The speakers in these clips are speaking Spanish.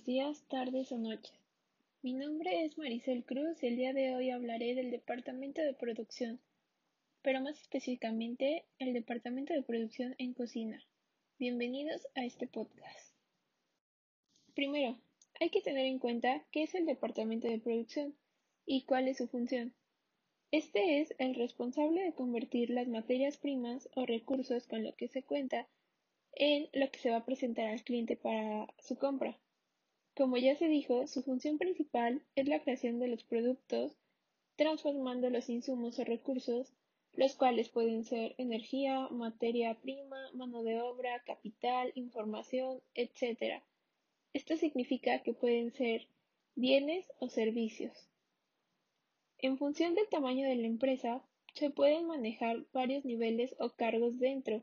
buenos días, tardes o noches. Mi nombre es Maricel Cruz y el día de hoy hablaré del Departamento de Producción, pero más específicamente el Departamento de Producción en Cocina. Bienvenidos a este podcast. Primero, hay que tener en cuenta qué es el Departamento de Producción y cuál es su función. Este es el responsable de convertir las materias primas o recursos con los que se cuenta en lo que se va a presentar al cliente para su compra. Como ya se dijo, su función principal es la creación de los productos, transformando los insumos o recursos, los cuales pueden ser energía, materia prima, mano de obra, capital, información, etc. Esto significa que pueden ser bienes o servicios. En función del tamaño de la empresa, se pueden manejar varios niveles o cargos dentro.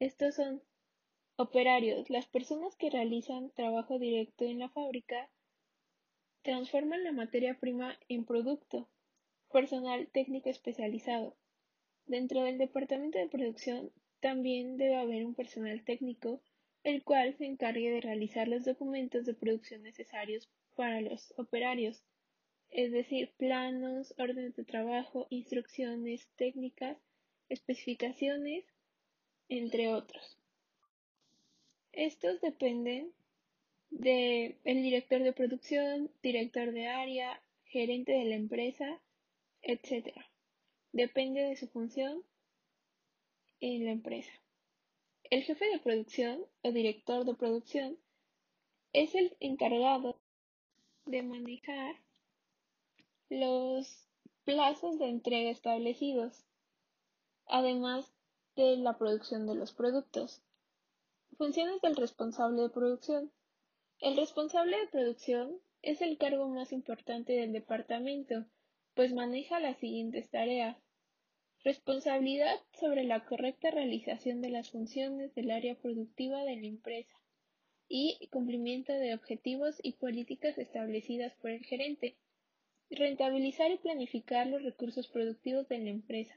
Estos son Operarios: Las personas que realizan trabajo directo en la fábrica transforman la materia prima en producto. Personal técnico especializado: Dentro del departamento de producción también debe haber un personal técnico, el cual se encargue de realizar los documentos de producción necesarios para los operarios, es decir, planos, órdenes de trabajo, instrucciones técnicas, especificaciones, entre otros. Estos dependen del director de producción, director de área, gerente de la empresa, etc. Depende de su función en la empresa. El jefe de producción o director de producción es el encargado de manejar los plazos de entrega establecidos, además de la producción de los productos. Funciones del responsable de producción. El responsable de producción es el cargo más importante del departamento, pues maneja las siguientes tareas. Responsabilidad sobre la correcta realización de las funciones del área productiva de la empresa y cumplimiento de objetivos y políticas establecidas por el gerente. Rentabilizar y planificar los recursos productivos de la empresa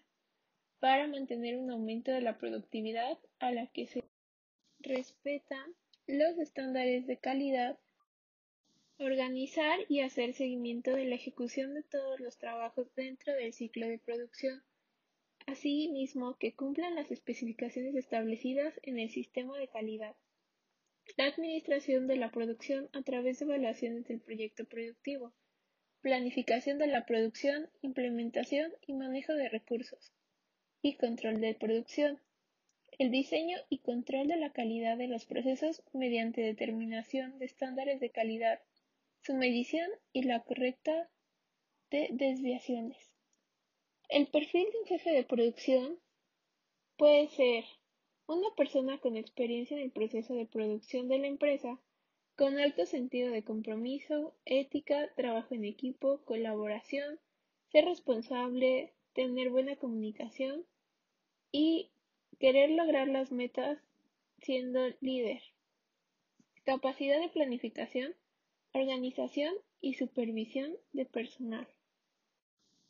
para mantener un aumento de la productividad a la que se respeta los estándares de calidad, organizar y hacer seguimiento de la ejecución de todos los trabajos dentro del ciclo de producción, asimismo que cumplan las especificaciones establecidas en el sistema de calidad. La administración de la producción a través de evaluaciones del proyecto productivo, planificación de la producción, implementación y manejo de recursos, y control de producción el diseño y control de la calidad de los procesos mediante determinación de estándares de calidad, su medición y la correcta de desviaciones. El perfil de un jefe de producción puede ser una persona con experiencia en el proceso de producción de la empresa, con alto sentido de compromiso, ética, trabajo en equipo, colaboración, ser responsable, tener buena comunicación y Querer lograr las metas siendo líder. Capacidad de planificación, organización y supervisión de personal.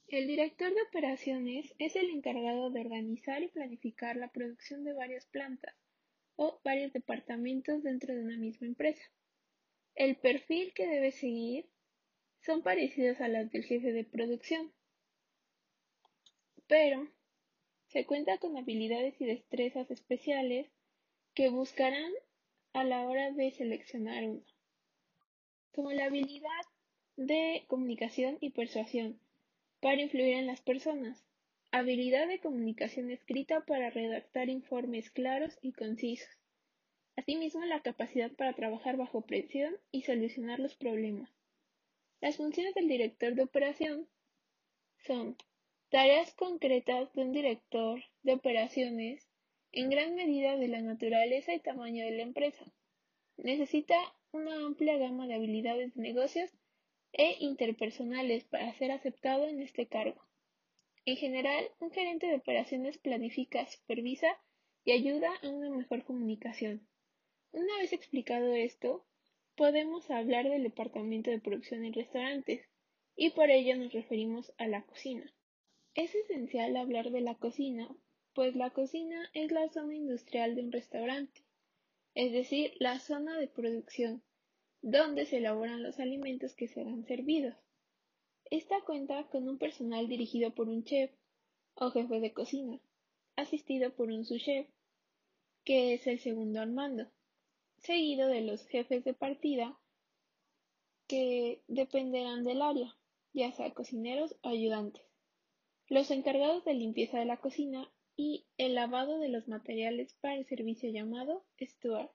El director de operaciones es el encargado de organizar y planificar la producción de varias plantas o varios departamentos dentro de una misma empresa. El perfil que debe seguir son parecidos a los del jefe de producción, pero se cuenta con habilidades y destrezas especiales que buscarán a la hora de seleccionar uno, como la habilidad de comunicación y persuasión para influir en las personas, habilidad de comunicación escrita para redactar informes claros y concisos, asimismo la capacidad para trabajar bajo presión y solucionar los problemas. Las funciones del director de operación son Tareas concretas de un director de operaciones en gran medida de la naturaleza y tamaño de la empresa. Necesita una amplia gama de habilidades de negocios e interpersonales para ser aceptado en este cargo. En general, un gerente de operaciones planifica, supervisa y ayuda a una mejor comunicación. Una vez explicado esto, podemos hablar del departamento de producción en restaurantes, y por ello nos referimos a la cocina. Es esencial hablar de la cocina, pues la cocina es la zona industrial de un restaurante, es decir, la zona de producción, donde se elaboran los alimentos que serán servidos. Esta cuenta con un personal dirigido por un chef o jefe de cocina, asistido por un sous-chef, que es el segundo al mando, seguido de los jefes de partida que dependerán del área, ya sea cocineros o ayudantes, los encargados de limpieza de la cocina y el lavado de los materiales para el servicio llamado steward,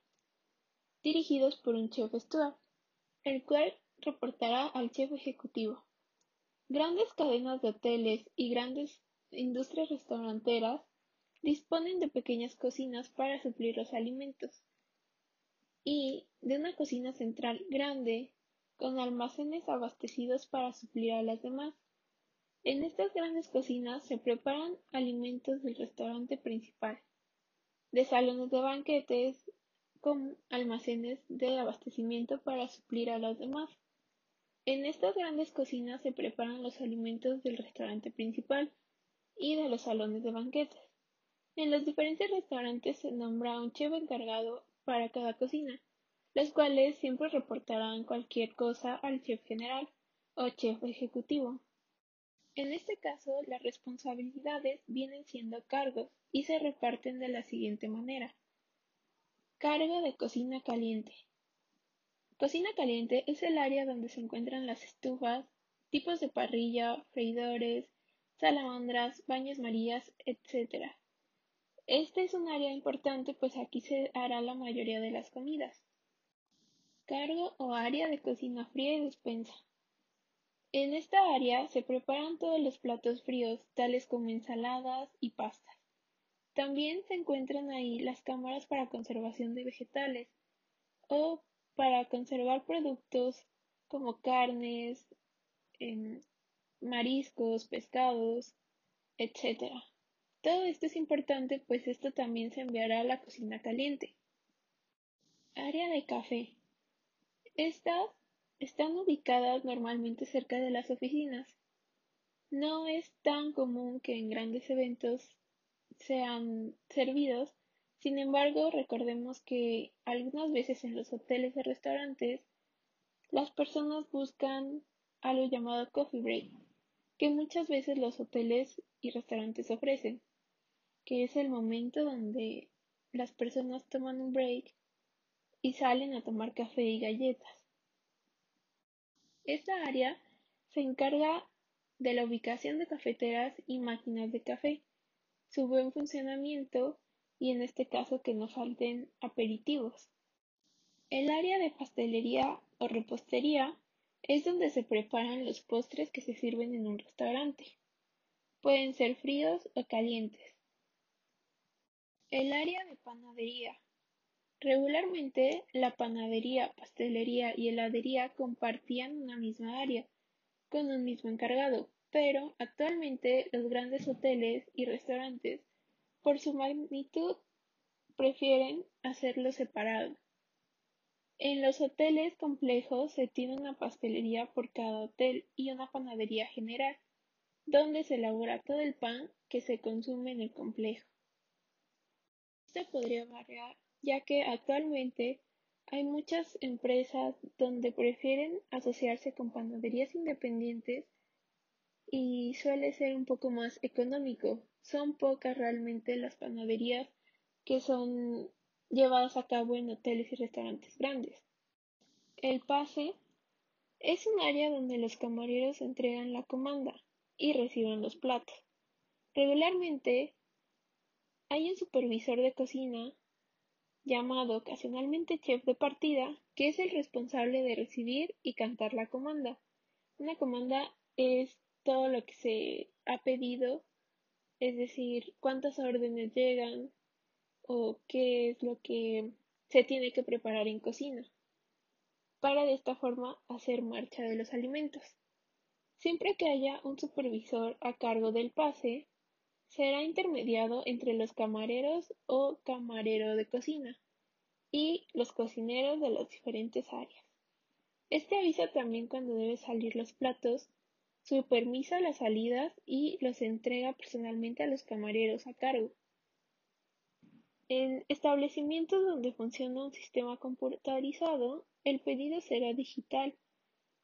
dirigidos por un chef steward, el cual reportará al chef ejecutivo. Grandes cadenas de hoteles y grandes industrias restauranteras disponen de pequeñas cocinas para suplir los alimentos y de una cocina central grande con almacenes abastecidos para suplir a las demás. En estas grandes cocinas se preparan alimentos del restaurante principal, de salones de banquetes con almacenes de abastecimiento para suplir a los demás. En estas grandes cocinas se preparan los alimentos del restaurante principal y de los salones de banquetes. En los diferentes restaurantes se nombra un chef encargado para cada cocina, los cuales siempre reportarán cualquier cosa al chef general o chef ejecutivo. En este caso, las responsabilidades vienen siendo cargos y se reparten de la siguiente manera. Cargo de cocina caliente. Cocina caliente es el área donde se encuentran las estufas, tipos de parrilla, freidores, salamandras, baños marías, etc. Este es un área importante pues aquí se hará la mayoría de las comidas. Cargo o área de cocina fría y despensa. En esta área se preparan todos los platos fríos, tales como ensaladas y pastas. También se encuentran ahí las cámaras para conservación de vegetales o para conservar productos como carnes, em, mariscos, pescados, etc. Todo esto es importante pues esto también se enviará a la cocina caliente. Área de café. Están ubicadas normalmente cerca de las oficinas. No es tan común que en grandes eventos sean servidos sin embargo, recordemos que algunas veces en los hoteles y restaurantes las personas buscan algo llamado coffee break, que muchas veces los hoteles y restaurantes ofrecen, que es el momento donde las personas toman un break y salen a tomar café y galletas. Esta área se encarga de la ubicación de cafeteras y máquinas de café, su buen funcionamiento y en este caso que no falten aperitivos. El área de pastelería o repostería es donde se preparan los postres que se sirven en un restaurante. Pueden ser fríos o calientes. El área de panadería. Regularmente la panadería, pastelería y heladería compartían una misma área, con un mismo encargado, pero actualmente los grandes hoteles y restaurantes por su magnitud, prefieren hacerlo separado. En los hoteles complejos se tiene una pastelería por cada hotel y una panadería general, donde se elabora todo el pan que se consume en el complejo. Podría variar, ya que actualmente hay muchas empresas donde prefieren asociarse con panaderías independientes y suele ser un poco más económico, son pocas realmente las panaderías que son llevadas a cabo en hoteles y restaurantes grandes. El pase es un área donde los camareros entregan la comanda y reciben los platos. Regularmente hay un supervisor de cocina llamado ocasionalmente chef de partida que es el responsable de recibir y cantar la comanda. Una comanda es todo lo que se ha pedido es decir, cuántas órdenes llegan o qué es lo que se tiene que preparar en cocina, para de esta forma hacer marcha de los alimentos. Siempre que haya un supervisor a cargo del pase, será intermediado entre los camareros o camarero de cocina y los cocineros de las diferentes áreas. Este avisa también cuando deben salir los platos supervisa las salidas y los entrega personalmente a los camareros a cargo. En establecimientos donde funciona un sistema computarizado, el pedido será digital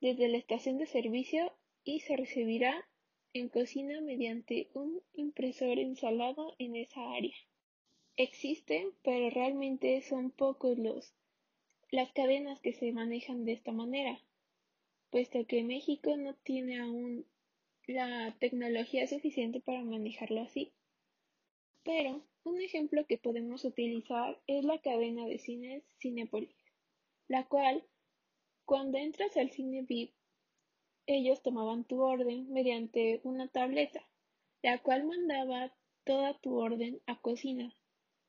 desde la estación de servicio y se recibirá en cocina mediante un impresor instalado en esa área. Existen, pero realmente son pocos los las cadenas que se manejan de esta manera, puesto que México no tiene aún la tecnología suficiente para manejarlo así. Pero un ejemplo que podemos utilizar es la cadena de cines Cinepolis, la cual, cuando entras al cine VIP, ellos tomaban tu orden mediante una tableta, la cual mandaba toda tu orden a cocina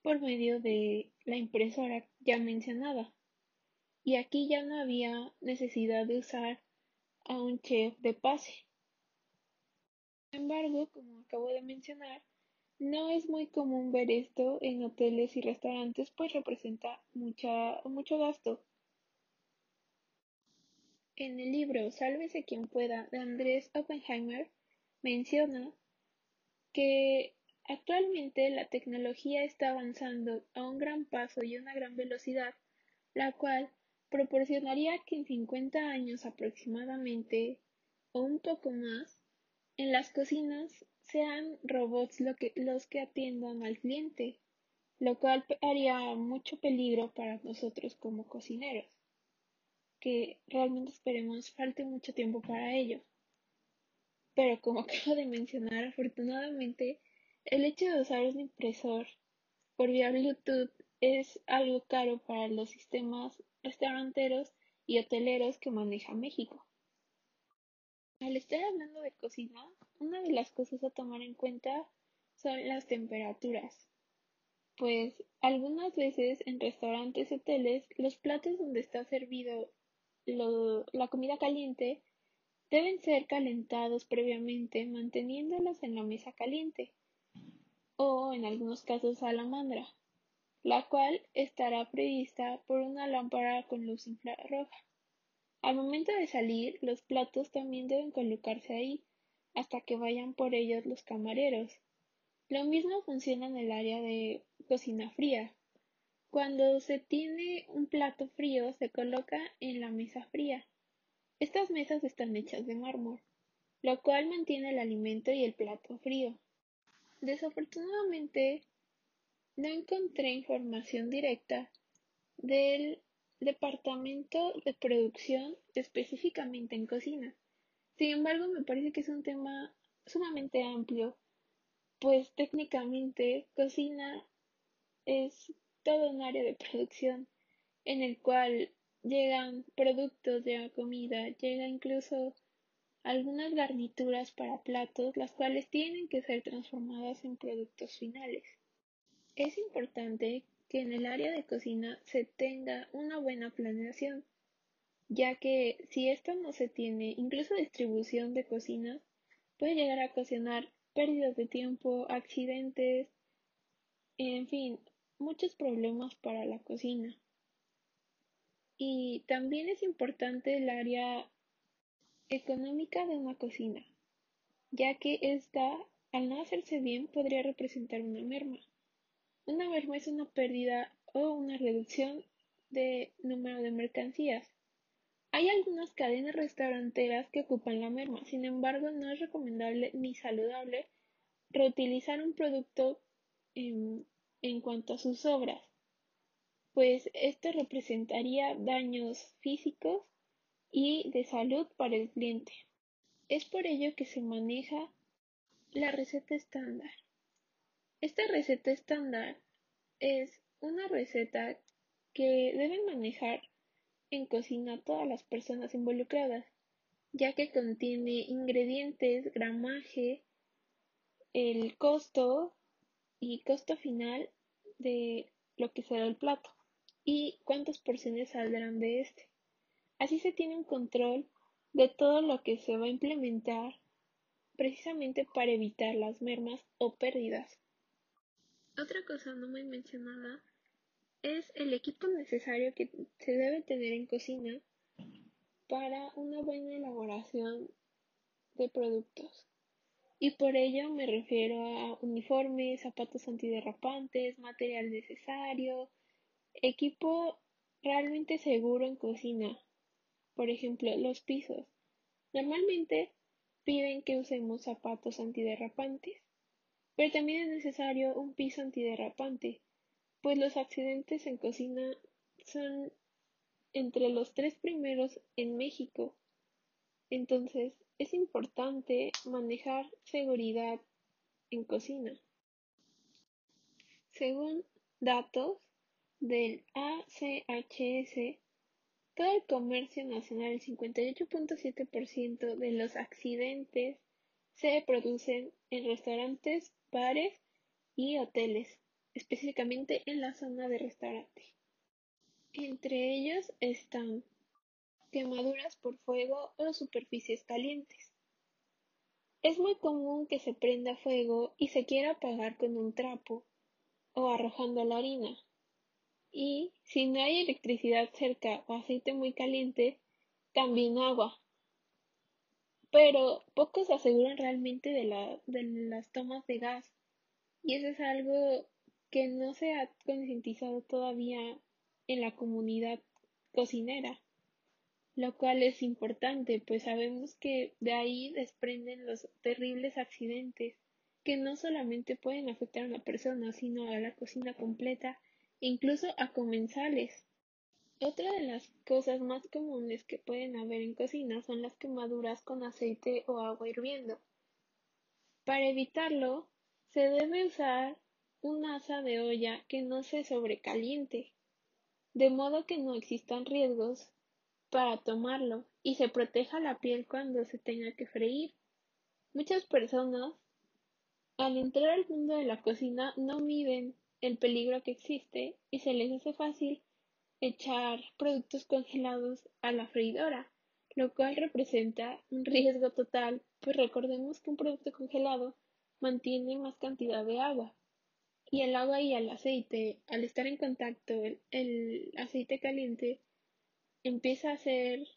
por medio de la impresora ya mencionada. Y aquí ya no había necesidad de usar a un chef de pase. Sin embargo, como acabo de mencionar, no es muy común ver esto en hoteles y restaurantes, pues representa mucha, mucho gasto. En el libro Sálvese quien pueda de Andrés Oppenheimer menciona que actualmente la tecnología está avanzando a un gran paso y una gran velocidad, la cual proporcionaría que en 50 años aproximadamente, o un poco más, en las cocinas sean robots los que atiendan al cliente, lo cual haría mucho peligro para nosotros como cocineros, que realmente esperemos falte mucho tiempo para ello. Pero como acabo de mencionar, afortunadamente, el hecho de usar un impresor por vía Bluetooth es algo caro para los sistemas restauranteros y hoteleros que maneja México. Al estar hablando de cocina, una de las cosas a tomar en cuenta son las temperaturas, pues algunas veces en restaurantes y hoteles los platos donde está servido la comida caliente deben ser calentados previamente manteniéndolos en la mesa caliente o en algunos casos a la mandra, la cual estará prevista por una lámpara con luz infrarroja. Al momento de salir, los platos también deben colocarse ahí, hasta que vayan por ellos los camareros. Lo mismo funciona en el área de cocina fría. Cuando se tiene un plato frío, se coloca en la mesa fría. Estas mesas están hechas de mármol, lo cual mantiene el alimento y el plato frío. Desafortunadamente, no encontré información directa del departamento de producción específicamente en cocina. Sin embargo, me parece que es un tema sumamente amplio, pues técnicamente cocina es todo un área de producción en el cual llegan productos, de comida, llega incluso algunas garnituras para platos, las cuales tienen que ser transformadas en productos finales. Es importante que en el área de cocina se tenga una buena planeación, ya que si esto no se tiene, incluso distribución de cocinas, puede llegar a ocasionar pérdidas de tiempo, accidentes, en fin, muchos problemas para la cocina. Y también es importante el área económica de una cocina, ya que esta, al no hacerse bien, podría representar una merma. Una merma es una pérdida o una reducción de número de mercancías. Hay algunas cadenas restauranteras que ocupan la merma, sin embargo no es recomendable ni saludable reutilizar un producto en, en cuanto a sus obras, pues esto representaría daños físicos y de salud para el cliente. Es por ello que se maneja la receta estándar. Esta receta estándar es una receta que deben manejar en cocina todas las personas involucradas, ya que contiene ingredientes, gramaje, el costo y costo final de lo que será el plato y cuántas porciones saldrán de este. Así se tiene un control de todo lo que se va a implementar precisamente para evitar las mermas o pérdidas. Otra cosa no muy mencionada es el equipo necesario que se debe tener en cocina para una buena elaboración de productos. Y por ello me refiero a uniformes, zapatos antiderrapantes, material necesario, equipo realmente seguro en cocina. Por ejemplo, los pisos. Normalmente piden que usemos zapatos antiderrapantes, pero también es necesario un piso antiderrapante, pues los accidentes en cocina son entre los tres primeros en México. Entonces, es importante manejar seguridad en cocina. Según datos del ACHS, todo el comercio nacional, el 58.7% de los accidentes se producen en restaurantes, bares y hoteles, específicamente en la zona de restaurante. Entre ellos están quemaduras por fuego o superficies calientes. Es muy común que se prenda fuego y se quiera apagar con un trapo o arrojando la harina. Y si no hay electricidad cerca o aceite muy caliente, también agua. Pero pocos aseguran realmente de, de las tomas de gas. Y eso es algo que no se ha concientizado todavía en la comunidad cocinera lo cual es importante, pues sabemos que de ahí desprenden los terribles accidentes que no solamente pueden afectar a una persona, sino a la cocina completa e incluso a comensales. Otra de las cosas más comunes que pueden haber en cocina son las quemaduras con aceite o agua hirviendo. Para evitarlo, se debe usar un asa de olla que no se sobrecaliente, de modo que no existan riesgos para tomarlo y se proteja la piel cuando se tenga que freír. Muchas personas al entrar al mundo de la cocina no miden el peligro que existe y se les hace fácil echar productos congelados a la freidora, lo cual representa un riesgo total, pues recordemos que un producto congelado mantiene más cantidad de agua. Y el agua y el aceite, al estar en contacto, el, el aceite caliente empieza a hacer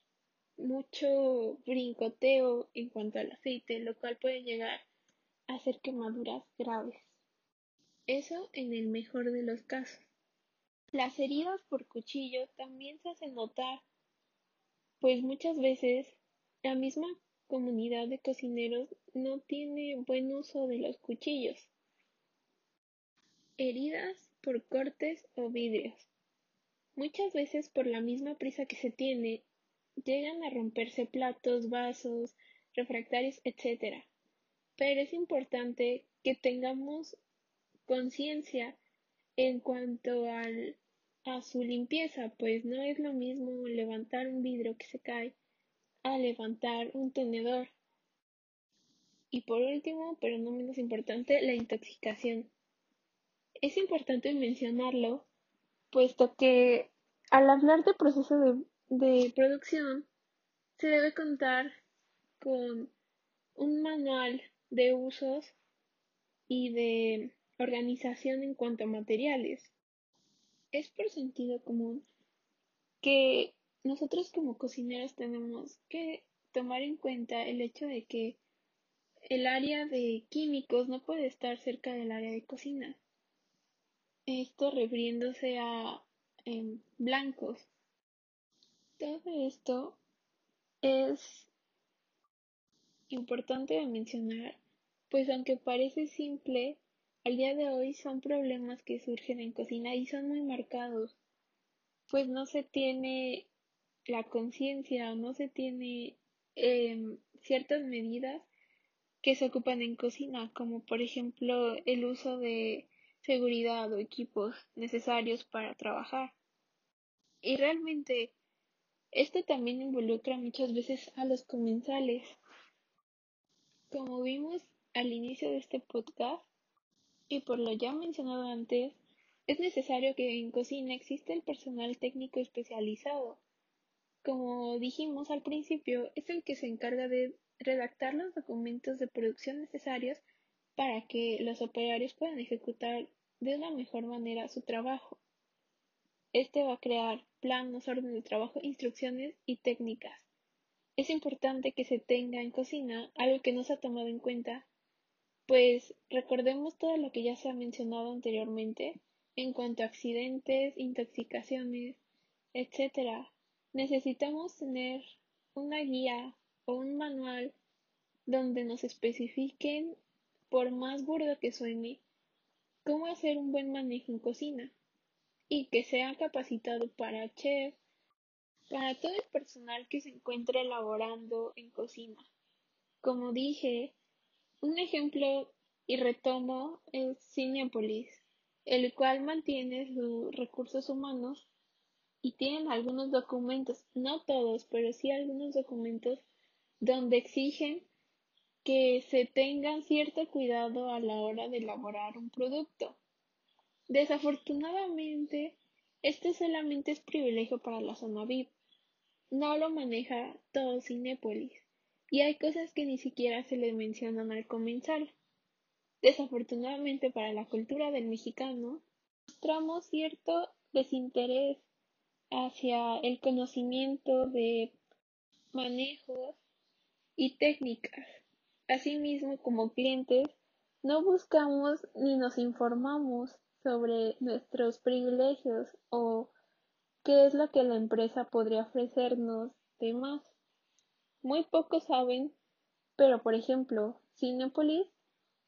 mucho brincoteo en cuanto al aceite, lo cual puede llegar a hacer quemaduras graves. Eso en el mejor de los casos. Las heridas por cuchillo también se hacen notar, pues muchas veces la misma comunidad de cocineros no tiene buen uso de los cuchillos. Heridas por cortes o vidrios. Muchas veces por la misma prisa que se tiene, llegan a romperse platos, vasos, refractarios, etc. Pero es importante que tengamos conciencia en cuanto al, a su limpieza, pues no es lo mismo levantar un vidrio que se cae a levantar un tenedor. Y por último, pero no menos importante, la intoxicación. Es importante mencionarlo puesto que al hablar de proceso de, producción se debe contar con un manual de usos y de organización en cuanto a materiales. Es por sentido común que nosotros como cocineros tenemos que tomar en cuenta el hecho de que el área de químicos no puede estar cerca del área de cocina. Esto refiriéndose a blancos. Todo esto es importante de mencionar, pues aunque parece simple, al día de hoy son problemas que surgen en cocina y son muy marcados, pues no se tiene la conciencia, no se tiene em, ciertas medidas que se ocupan en cocina, como por ejemplo el uso de seguridad o equipos necesarios para trabajar. Y realmente esto también involucra muchas veces a los comensales. Como vimos al inicio de este podcast, y por lo ya mencionado antes, es necesario que en cocina exista el personal técnico especializado. Como dijimos al principio, es el que se encarga de redactar los documentos de producción necesarios para que los operarios puedan ejecutar de una mejor manera su trabajo. Este va a crear planos, órdenes de trabajo, instrucciones y técnicas. Es importante que se tenga en cocina algo que no se ha tomado en cuenta pues recordemos todo lo que ya se ha mencionado anteriormente en cuanto a accidentes, intoxicaciones, etc. Necesitamos tener una guía o un manual donde nos especifiquen, por más burdo que suene, cómo hacer un buen manejo en cocina y que sea capacitado para chef, para todo el personal que se encuentre elaborando en cocina. Como dije, un ejemplo y retomo es Cinepolis, el cual mantiene sus recursos humanos y tienen algunos documentos, no todos, pero sí algunos documentos donde exigen que se tenga cierto cuidado a la hora de elaborar un producto. Desafortunadamente, esto solamente es privilegio para la zona VIP. No lo maneja todo Cinépolis. Y hay cosas que ni siquiera se le mencionan al comenzar. Desafortunadamente para la cultura del mexicano, mostramos cierto desinterés hacia el conocimiento de manejos y técnicas. Asimismo, como clientes, no buscamos ni nos informamos sobre nuestros privilegios o qué es lo que la empresa podría ofrecernos de más. Muy pocos saben, pero por ejemplo, Cinepolis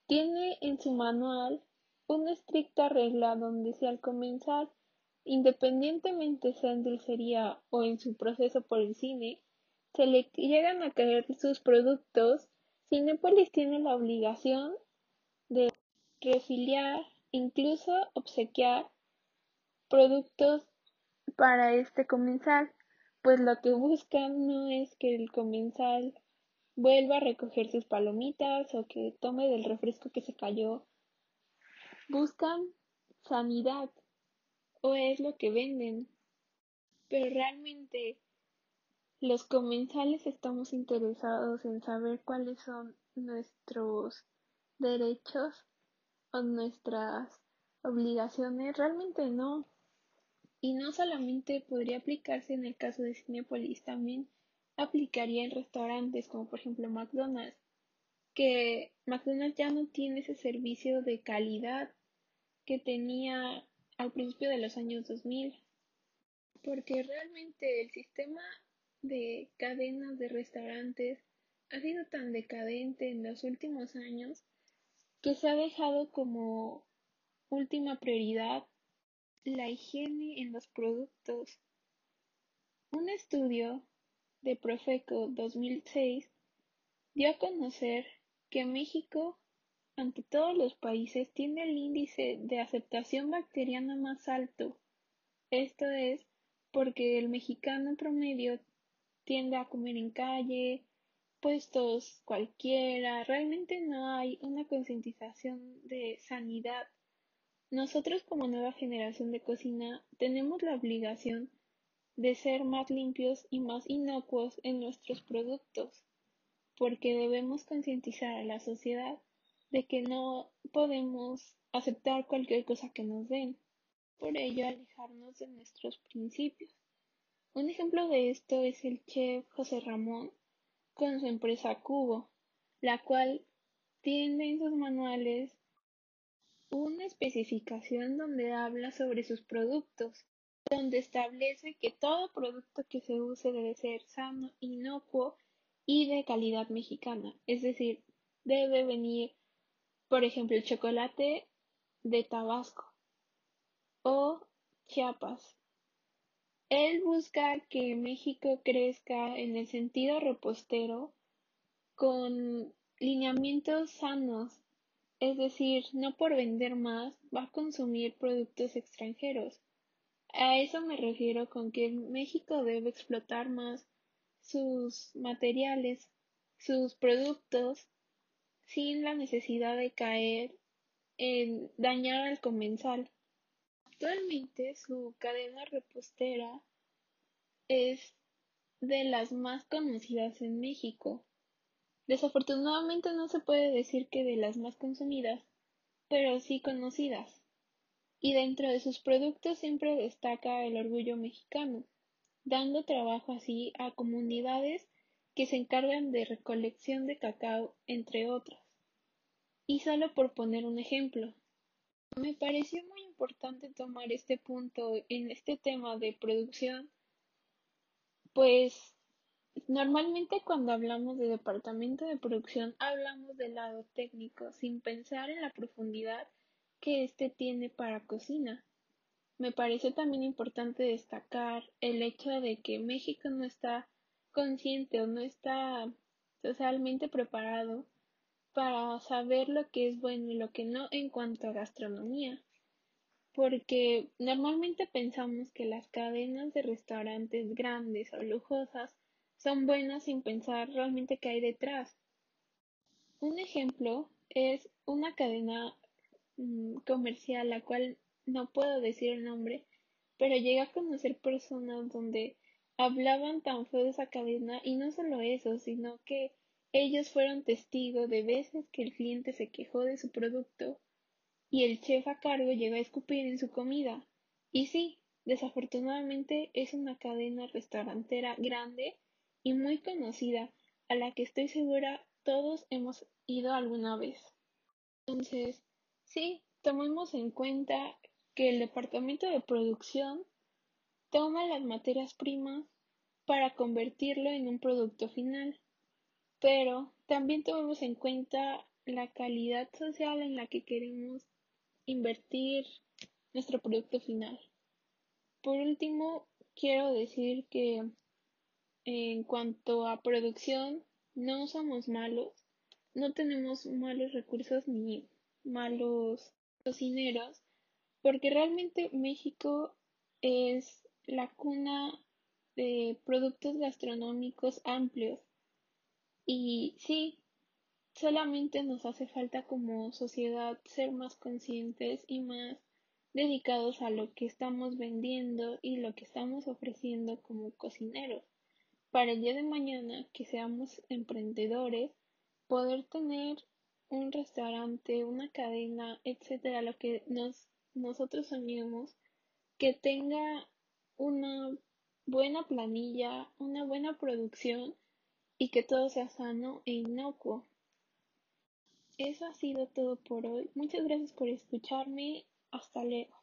tiene en su manual una estricta regla donde si al comenzar, independientemente sea en dulcería o en su proceso por el cine, se le llegan a caer sus productos, Cinepolis tiene la obligación de refiliar, incluso obsequiar productos para este comensal, pues lo que buscan no es que el comensal vuelva a recoger sus palomitas o que tome del refresco que se cayó. Buscan sanidad o es lo que venden. Pero realmente los comensales estamos interesados en saber cuáles son nuestros derechos o nuestras obligaciones. Realmente no. Y no solamente podría aplicarse en el caso de Cinepolis, también aplicaría en restaurantes como por ejemplo McDonald's, que McDonald's ya no tiene ese servicio de calidad que tenía al principio de los años 2000, porque realmente el sistema de cadenas de restaurantes ha sido tan decadente en los últimos años que se ha dejado como última prioridad la higiene en los productos. Un estudio de Profeco 2006 dio a conocer que México, ante todos los países, tiene el índice de aceptación bacteriana más alto. Esto es porque el mexicano promedio tiende a comer en calle, puestos cualquiera, realmente no hay una concientización de sanidad. Nosotros como nueva generación de cocina tenemos la obligación de ser más limpios y más inocuos en nuestros productos, porque debemos concientizar a la sociedad de que no podemos aceptar cualquier cosa que nos den, por ello alejarnos de nuestros principios. Un ejemplo de esto es el chef José Ramón con su empresa Cubo, la cual tiene en sus manuales una especificación donde habla sobre sus productos donde establece que todo producto que se use debe ser sano, inocuo y de calidad mexicana. Es decir, debe venir, por ejemplo, el chocolate de Tabasco o Chiapas. Él busca que México crezca en el sentido repostero con lineamientos sanos, es decir, no por vender más va a consumir productos extranjeros, a eso me refiero con que México debe explotar más sus materiales, sus productos, sin la necesidad de caer en dañar al comensal. Actualmente su cadena repostera es de las más conocidas en México. Desafortunadamente no se puede decir que de las más consumidas, pero sí conocidas y dentro de sus productos siempre destaca el orgullo mexicano, dando trabajo así a comunidades que se encargan de recolección de cacao, entre otras. Y solo por poner un ejemplo, me pareció muy importante tomar este punto en este tema de producción, pues normalmente cuando hablamos de departamento de producción hablamos del lado técnico sin pensar en la profundidad que éste tiene para cocina. Me pareció también importante destacar el hecho de que México no está consciente o no está socialmente preparado para saber lo que es bueno y lo que no en cuanto a gastronomía. Porque normalmente pensamos que las cadenas de restaurantes grandes o lujosas son buenas sin pensar realmente qué hay detrás. Un ejemplo es una cadena mm, comercial, la cual no puedo decir el nombre, pero llegué a conocer personas donde hablaban tan feo de esa cadena y no solo eso, sino que ellos fueron testigos de veces que el cliente se quejó de su producto y el chef a cargo llegó a escupir en su comida. Y sí, desafortunadamente es una cadena restaurantera grande y muy conocida a la que estoy segura todos hemos ido alguna vez. Entonces, sí, tomemos en cuenta que el departamento de producción toma las materias primas para convertirlo en un producto final, pero también tomemos en cuenta la calidad social en la que queremos invertir nuestro producto final. Por último, quiero decir que en cuanto a producción, no somos malos, no tenemos malos recursos ni malos cocineros, porque realmente México es la cuna de productos gastronómicos amplios y sí, solamente nos hace falta como sociedad ser más conscientes y más dedicados a lo que estamos vendiendo y lo que estamos ofreciendo como cocineros. Para el día de mañana que seamos emprendedores poder tener un restaurante, una cadena, etcétera, lo que nos nosotros soñemos, que tenga una buena planilla, una buena producción y que todo sea sano e inocuo. Eso ha sido todo por hoy. Muchas gracias por escucharme. Hasta luego.